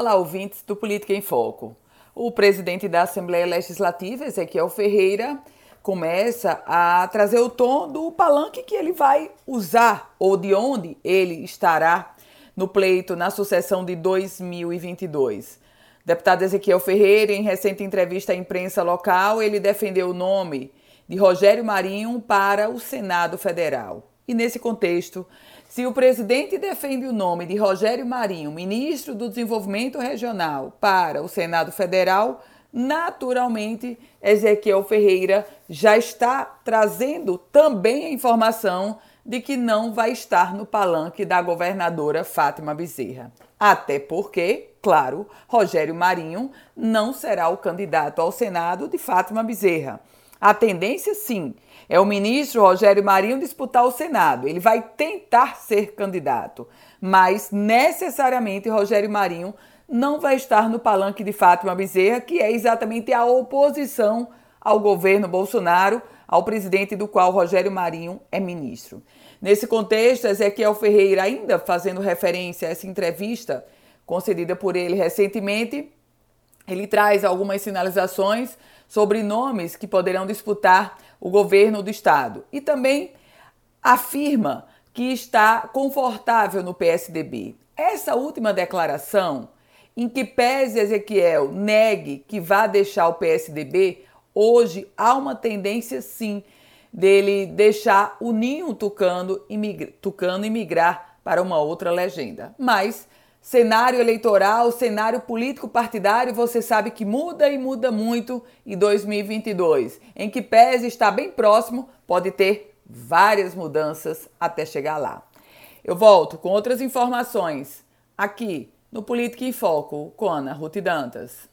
Olá, ouvintes do Política em Foco. O presidente da Assembleia Legislativa, Ezequiel Ferreira, começa a trazer o tom do palanque que ele vai usar ou de onde ele estará no pleito na sucessão de 2022. Deputado Ezequiel Ferreira, em recente entrevista à imprensa local, ele defendeu o nome de Rogério Marinho para o Senado Federal. E nesse contexto, se o presidente defende o nome de Rogério Marinho, ministro do Desenvolvimento Regional, para o Senado Federal, naturalmente Ezequiel Ferreira já está trazendo também a informação de que não vai estar no palanque da governadora Fátima Bezerra. Até porque, claro, Rogério Marinho não será o candidato ao Senado de Fátima Bezerra. A tendência, sim, é o ministro Rogério Marinho disputar o Senado. Ele vai tentar ser candidato, mas necessariamente Rogério Marinho não vai estar no palanque de Fátima Bezerra, que é exatamente a oposição ao governo Bolsonaro, ao presidente do qual Rogério Marinho é ministro. Nesse contexto, Ezequiel Ferreira, ainda fazendo referência a essa entrevista concedida por ele recentemente, ele traz algumas sinalizações sobre nomes que poderão disputar o governo do estado e também afirma que está confortável no PSDB. Essa última declaração, em que pese Ezequiel negue que vá deixar o PSDB, hoje há uma tendência sim dele deixar o ninho tucano, tucano e migrar para uma outra legenda. Mas cenário eleitoral, cenário político partidário, você sabe que muda e muda muito em 2022. Em que pese está bem próximo, pode ter várias mudanças até chegar lá. Eu volto com outras informações aqui no Política em Foco com Ana Ruth Dantas.